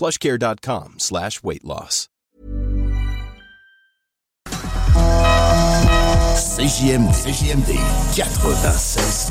plushcare.com slash weight loss. CJMD, CJMD 96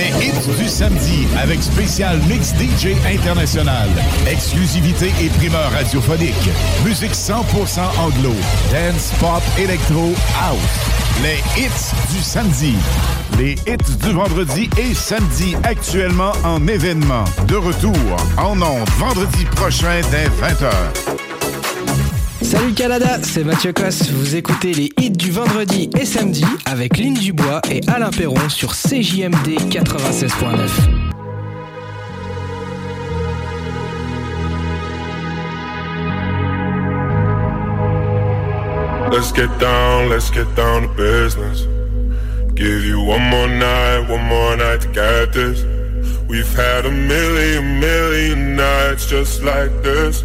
Les hits du samedi avec spécial mix DJ international, exclusivité et primeur radiophonique, musique 100% anglo, dance, pop, électro, house. Les hits du samedi. Les hits du vendredi et samedi actuellement en événement. De retour en ondes vendredi prochain dès 20h. Salut Canada, c'est Mathieu Cosse. Vous écoutez les hits du vendredi et samedi avec Lynn Dubois et Alain Perron sur CJMD 96.9. Let's get down, let's get down to business. Give you one more night, one more night to get this. We've had a million, million nights just like this.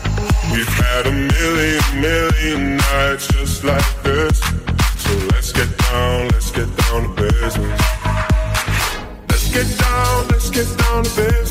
We've had a million, million nights just like this. So let's get down, let's get down to business. Let's get down, let's get down to business.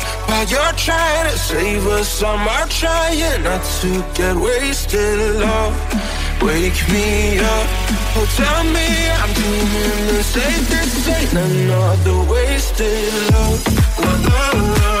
While you're trying to save us, I'm trying not to get wasted. Love, wake me up. Oh, tell me I'm doing the safest thing. Another wasted love. love, love.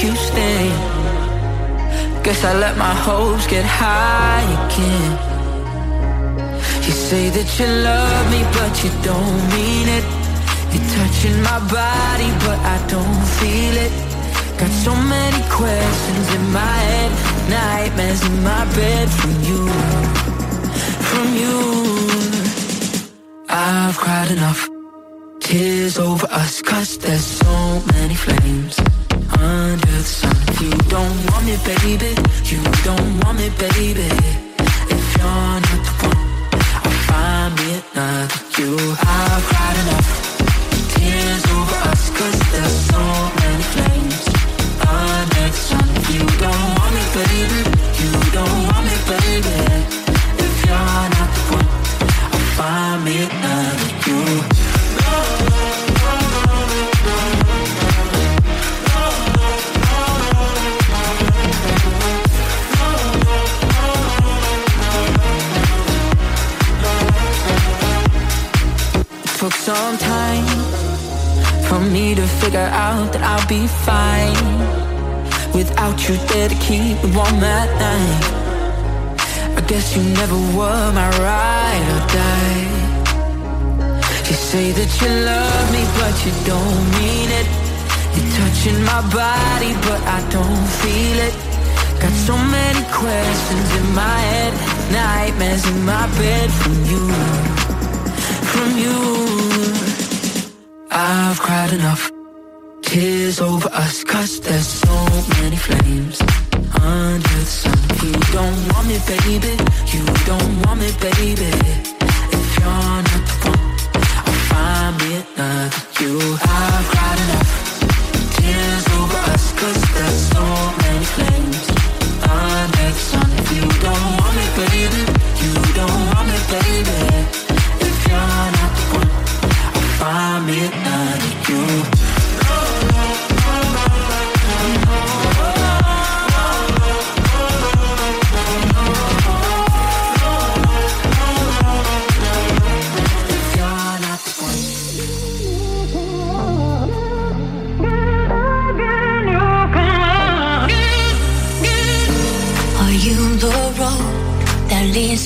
execution guess you never were my ride or die. You say that you love me but you don't mean it. You're touching my body but I don't feel it. Got so many questions in my head Nightmares in my bed from you. From you. I've cried enough. Tears over us cause there's so many flames hundred some You don't want me, baby. You don't want me, baby. If you're not the one I'll find me another. You I've cried enough.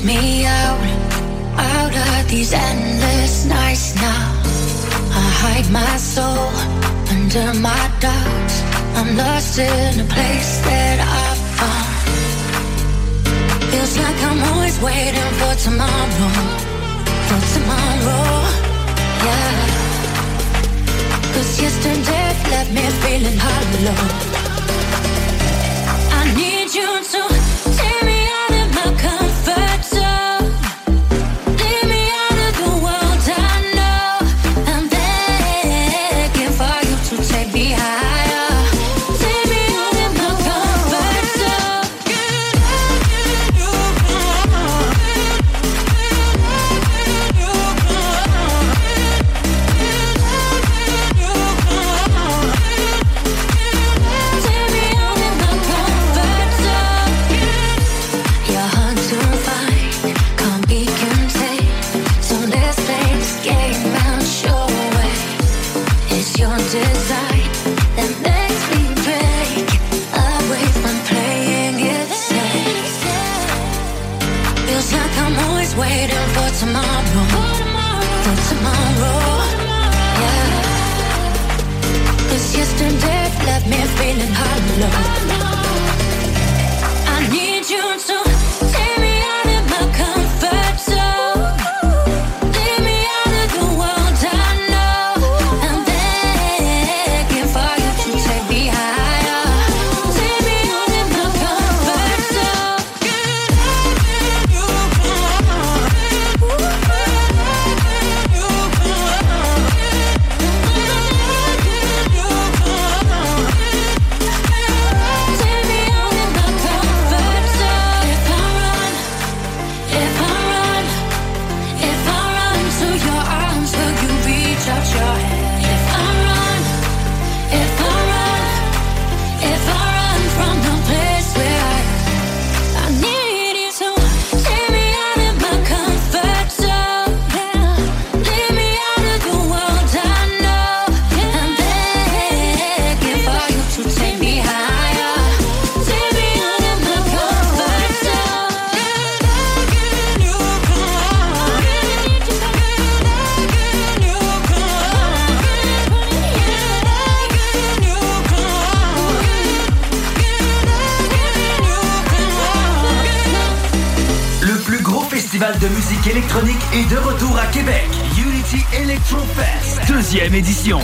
Me out, out of these endless nights now. I hide my soul under my doubts. I'm lost in a place that I found. Feels like I'm always waiting for tomorrow, for tomorrow, yeah. Cause yesterday left me feeling hollow. I need you to électronique est de retour à Québec. Unity Electro Fest, deuxième édition.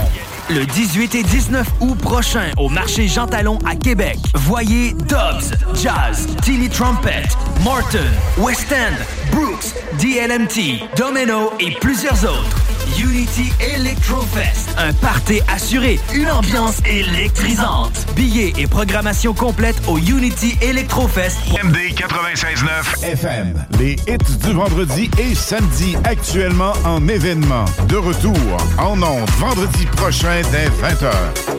Le 18 et 19 août prochain au marché Jean Talon à Québec. Voyez Dobbs, Jazz, Tilly Trumpet, Morton, West End, Brooks, DLMT, Domino et plusieurs autres. Unity Electrofest, un party assuré, une ambiance électrisante. Billets et programmation complète au Unity Electrofest. MD 96.9 FM. Les hits du vendredi et samedi actuellement en événement. De retour en ondes vendredi prochain dès 20h.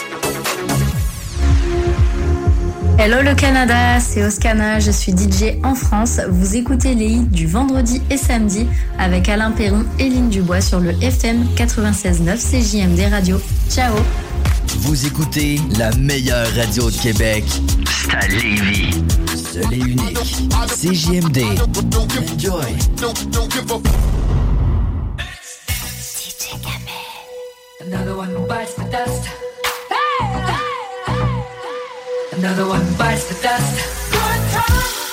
Hello le Canada, c'est Oscana, je suis DJ en France. Vous écoutez les hits du vendredi et samedi avec Alain Perron et Lynn Dubois sur le FM 96.9 CJMD Radio. Ciao Vous écoutez la meilleure radio de Québec. C'est à Lévis. Seul et unique. CJMD. Enjoy. Another one bites the dust. Good times.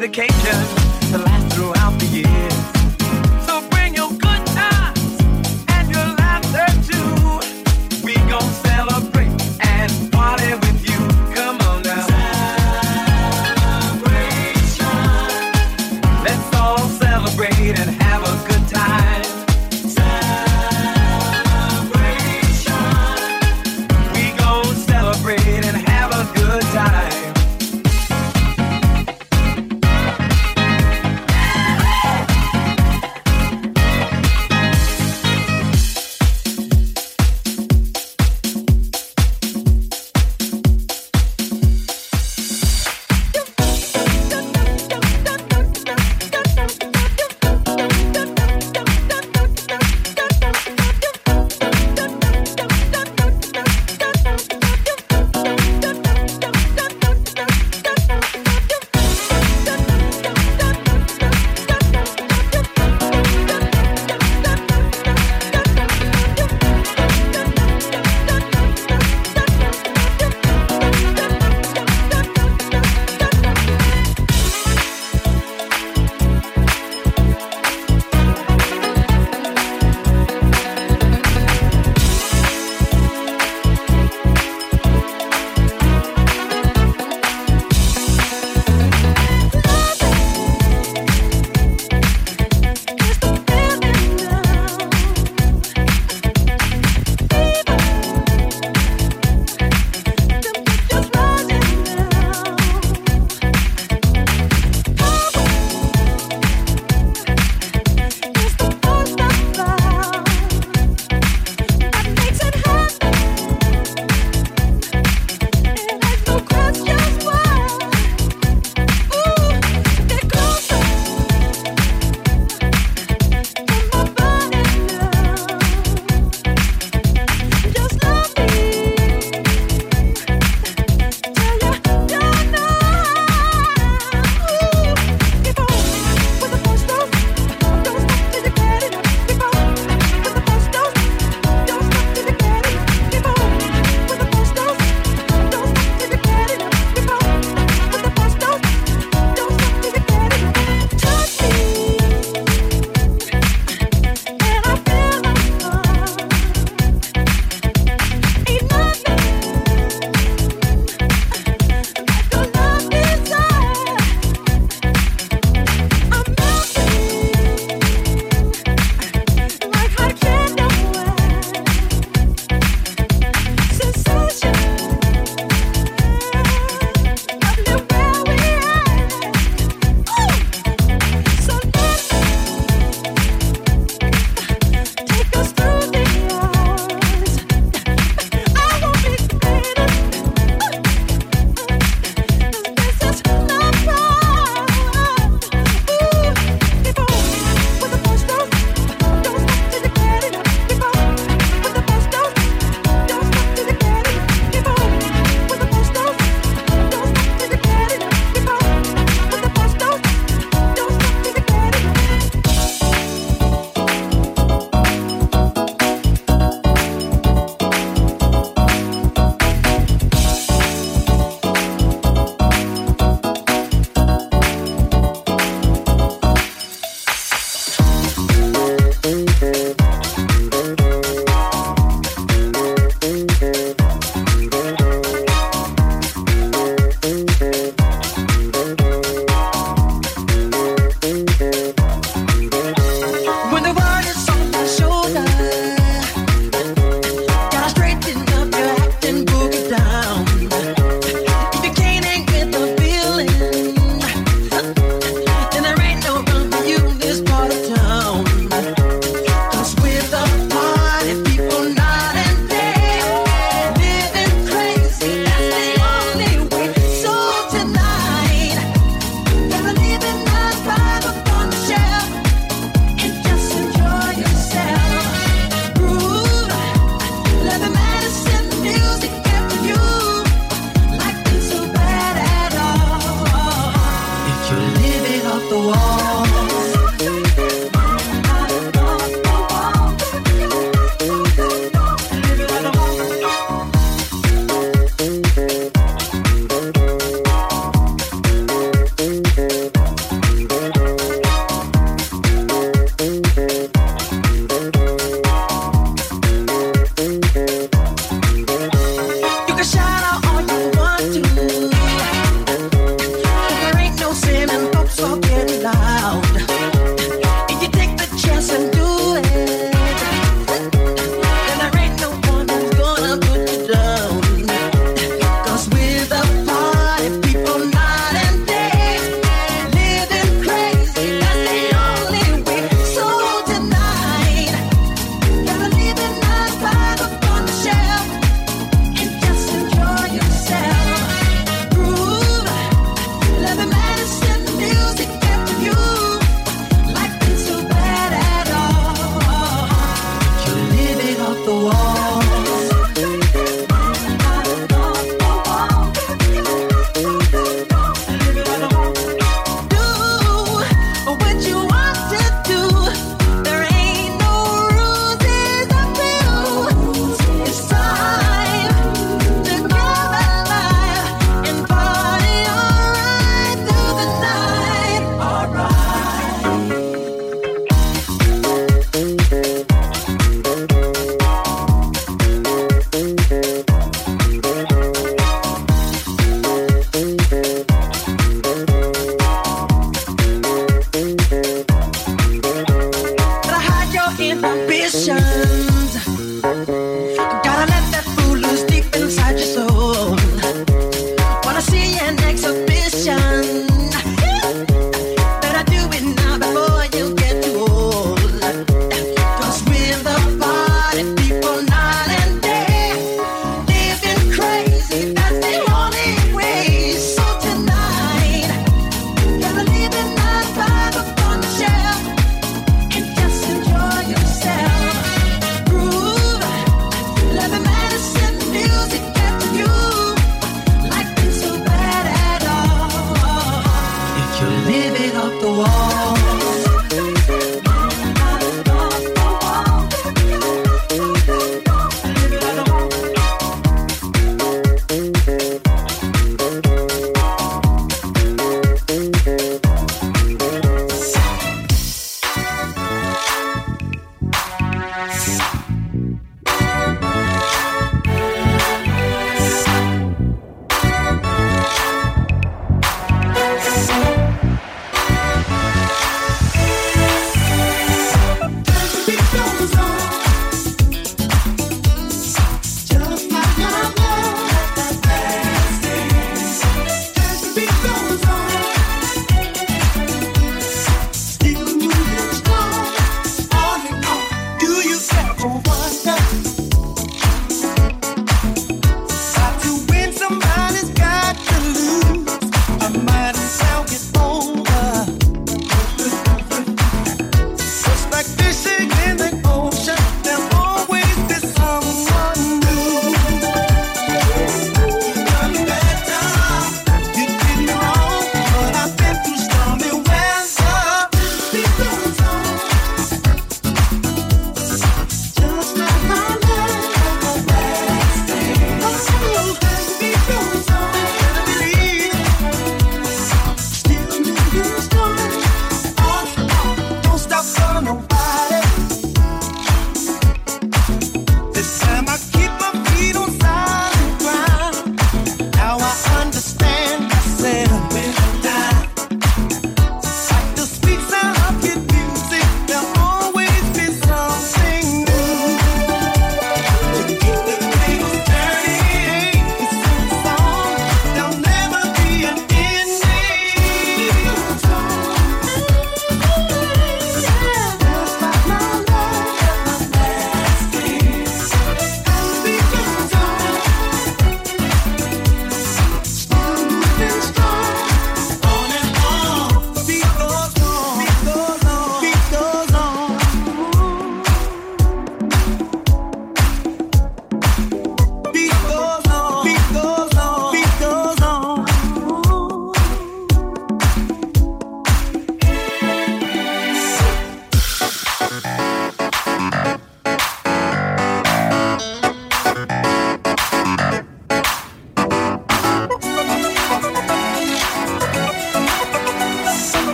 Dedication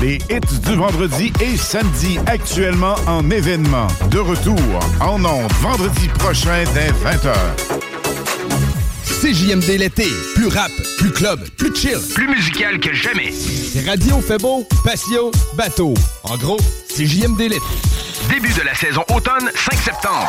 Les hits du vendredi et samedi actuellement en événement. De retour en ondes vendredi prochain dès 20h. CJMD l'été. Plus rap, plus club, plus chill. Plus musical que jamais. Radio fait beau, patio, bateau. En gros, CJMD l'été. Début de la saison automne, 5 septembre.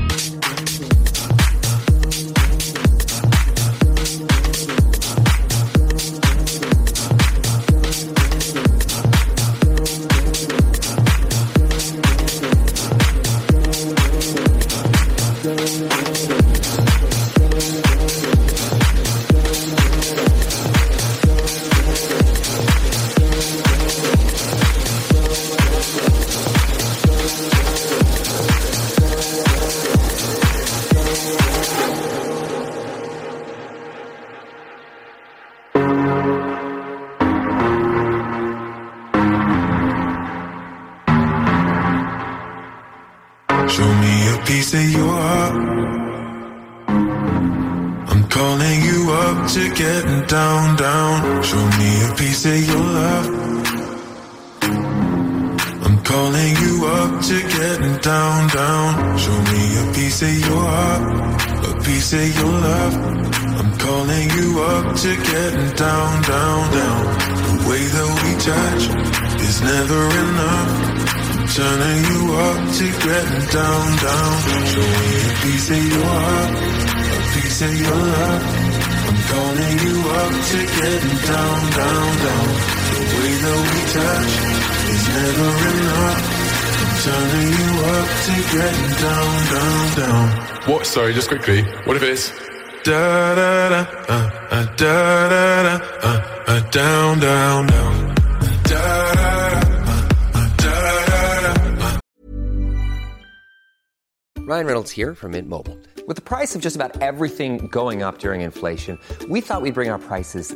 Sorry, just quickly. What if it's Da da da, uh, uh, da da da, uh, uh, down, down, down. Da da da. Ryan Reynolds here from Mint Mobile. With the price of just about everything going up during inflation, we thought we'd bring our prices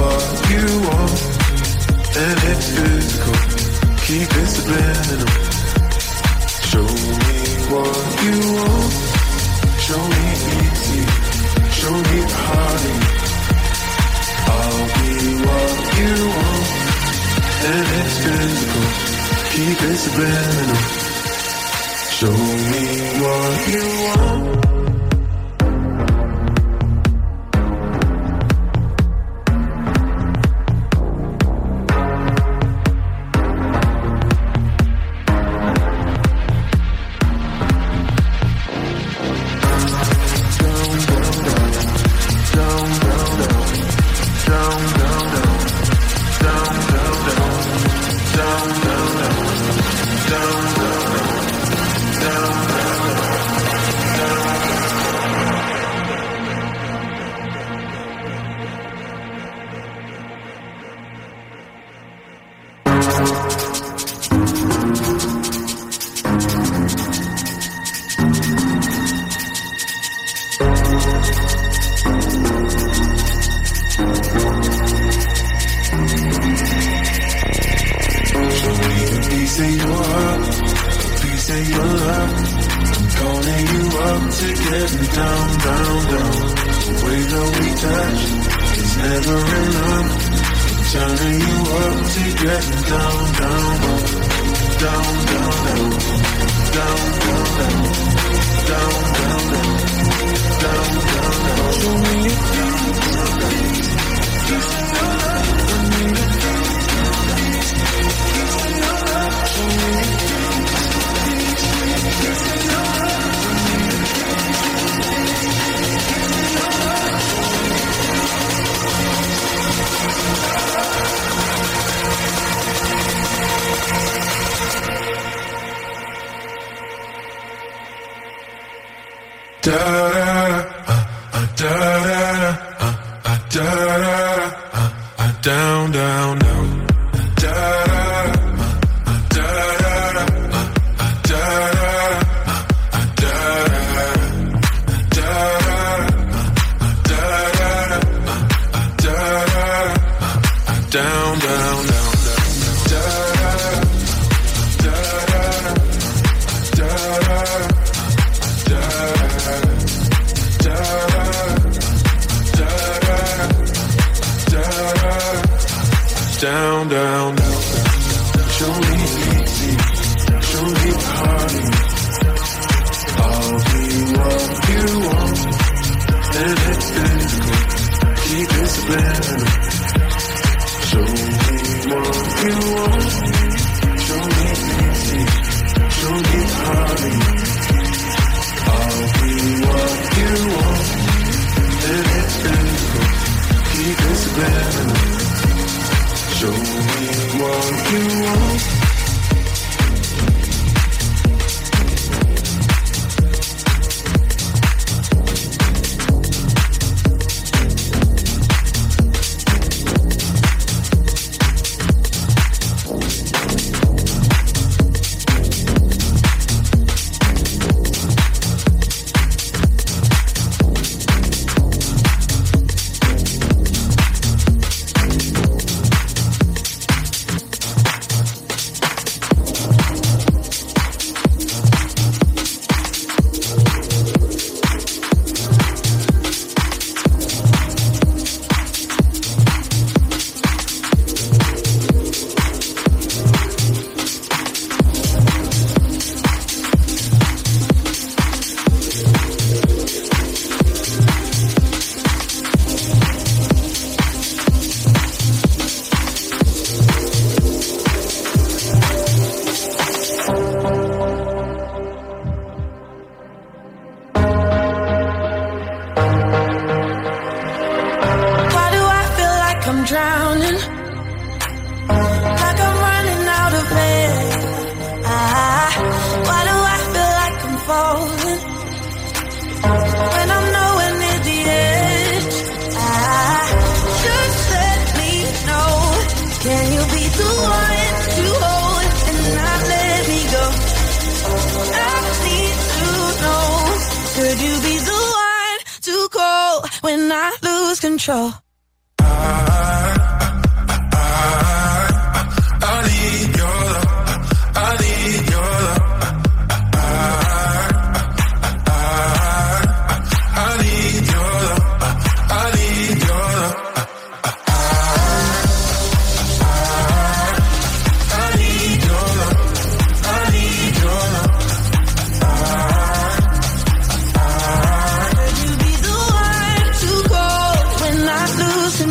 what you want, and it's physical. Keep it subliminal. Show me what you want. Show me easy. Show me party. I'll be what you want. And it's physical. Keep it subliminal. Show me what you want. to your love. I'm calling you up to get me down, down, down. The way that we touch is never enough. I'm turning you up to get me down, down, down, down, down, down, down, down, down, down, down, down, down, down, down. Show me your things, things,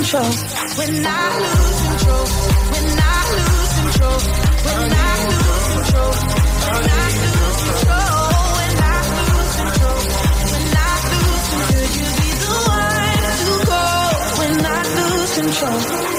control. When I lose control. When I lose control. When I lose control. When I lose control. When I lose control. When I lose control. Could you be the one to go? When I lose control.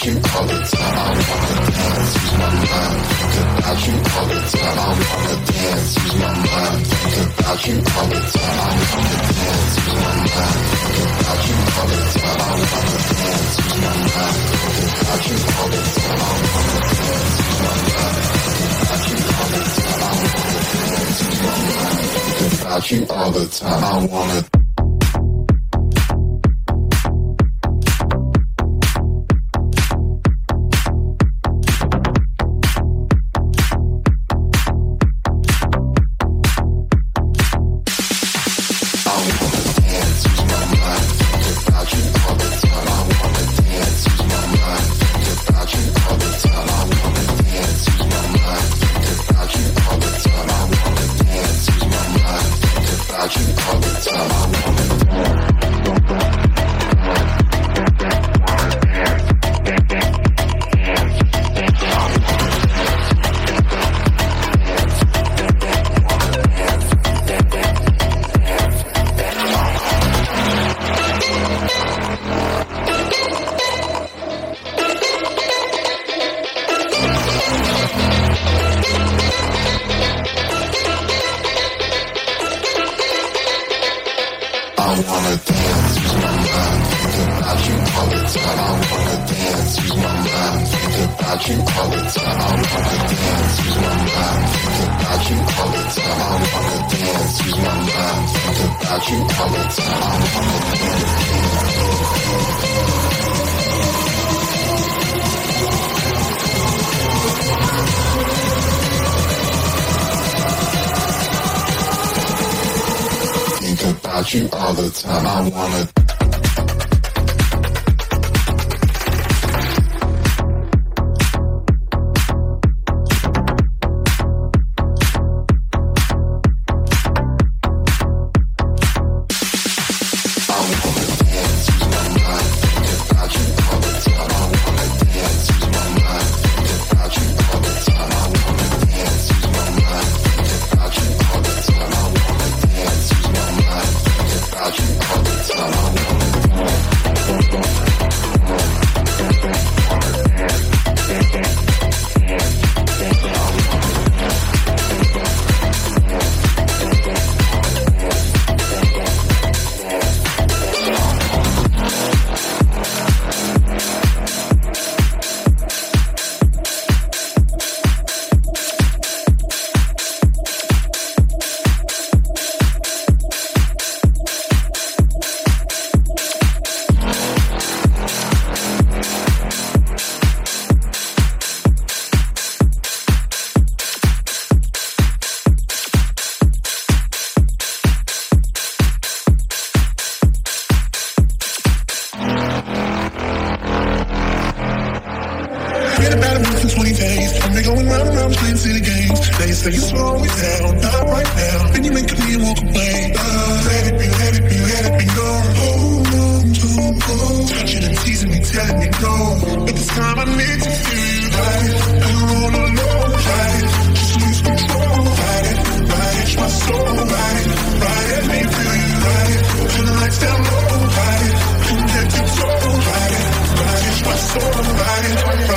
Think about you all the time. I wanna dance, use my mind, think about you all the time. I wanna dance, use my mind, think about you all the time. I wanna dance, use my mind, think about you all the time. I wanna dance, use my mind, think about you all the time. I wanna playing silly games. They say you slow me down, not right now. Then you make me won't complain. Uh, let it be, let it be, let it be known. Hold on to go. Touching and teasing me, telling me no. But this time I need to feel right. I'm all alone, right? Just lose control, right? Right, my soul, right? Right, let me feel you, right? Turn the lights down low, right? Connect your soul, right? Right, my soul, right?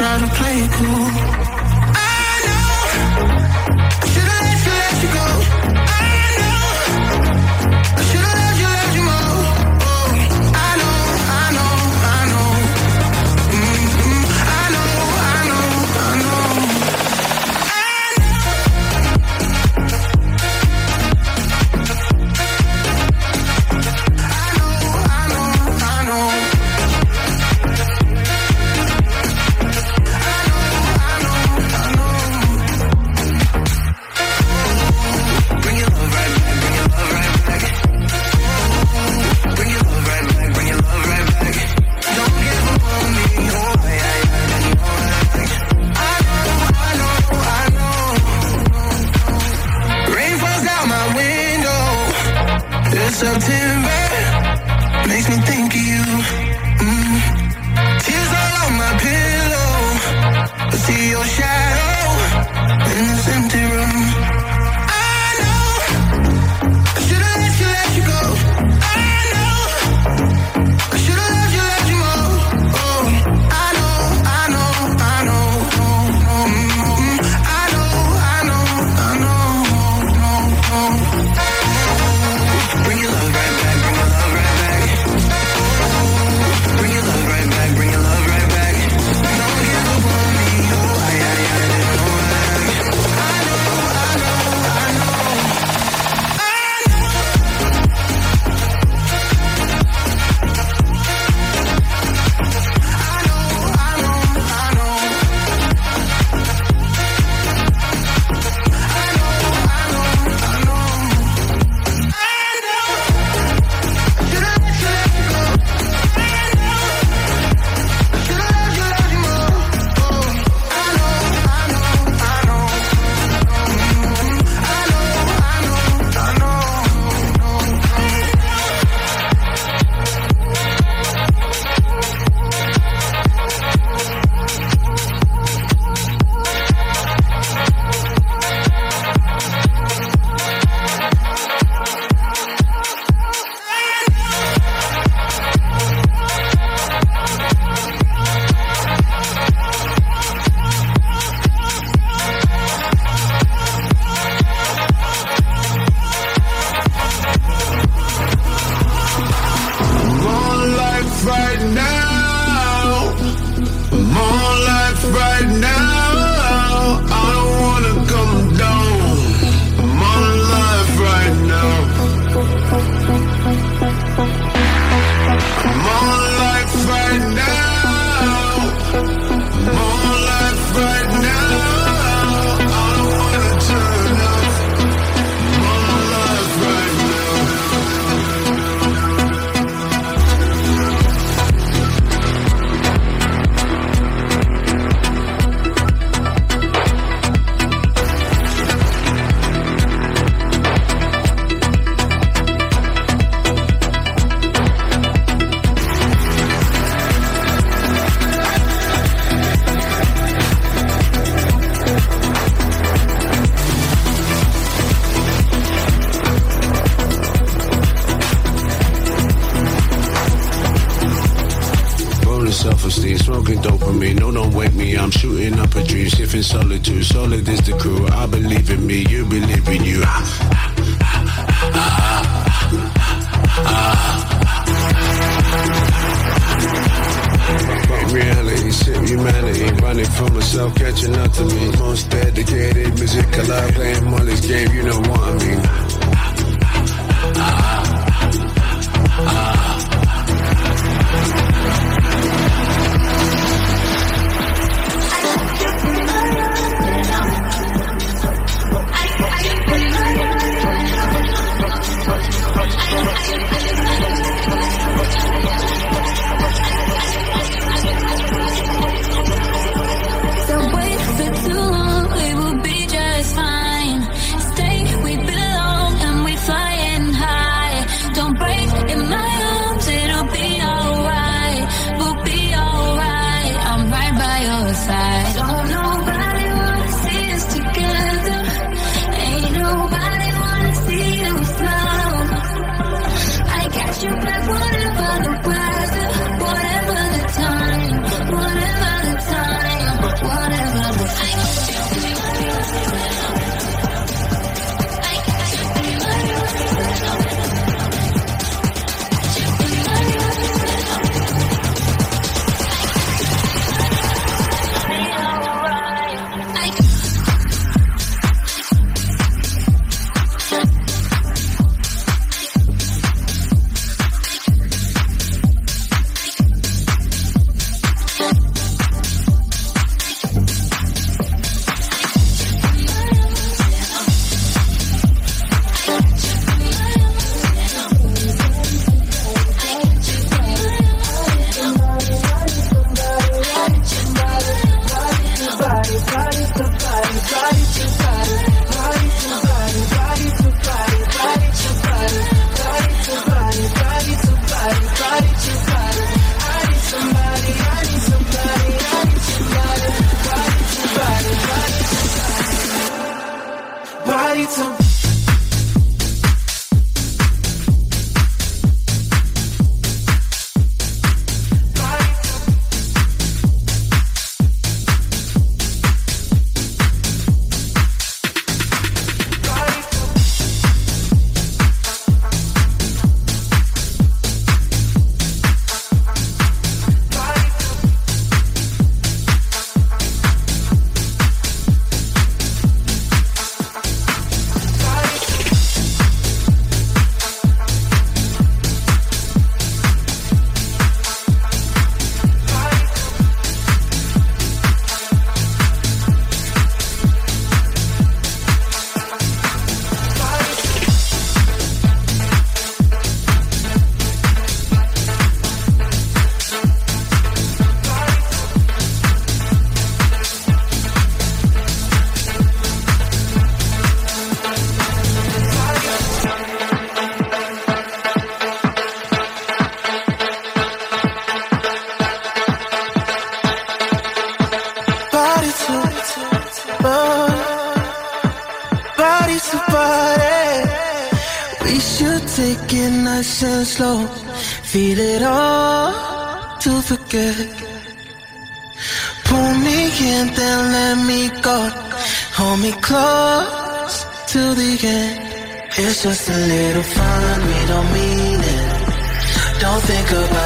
Try to play it cool.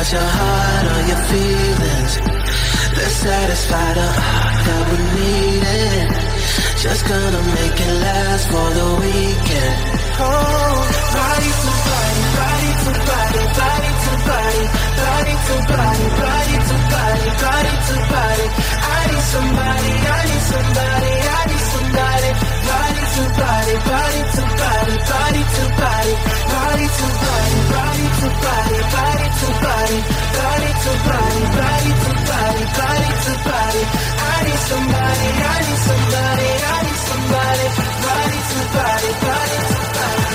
Think your heart or your feelings. Let's satisfy the heart that we needed. Just gonna make it last for the weekend. Oh, body to body, body to body, body to body, body to body, body to body, body to body. I need somebody, I need somebody, I need somebody. Body to body, body to body, body to body, body to body, body to body, body to body, body to body, body to body, body to body. I need somebody, I need somebody, I need somebody. Body to body, body to body.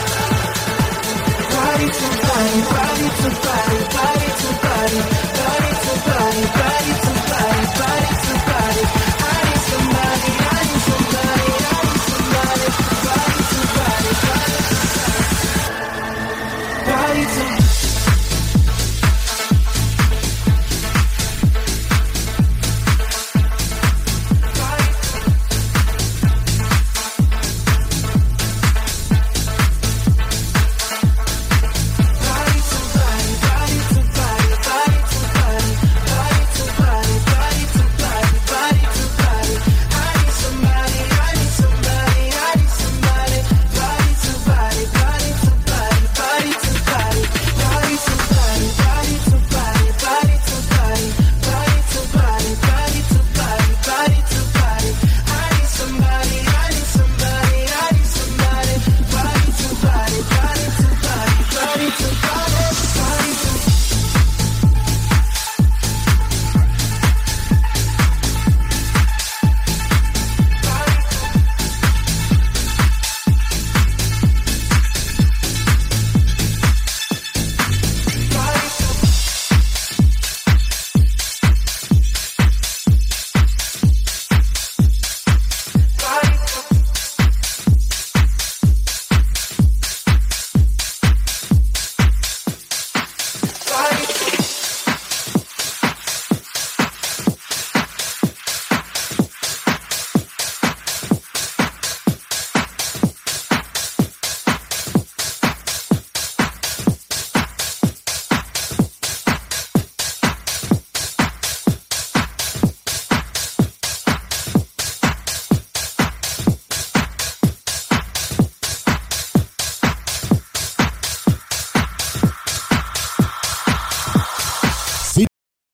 Body to body, body to body, body to body, body to body, body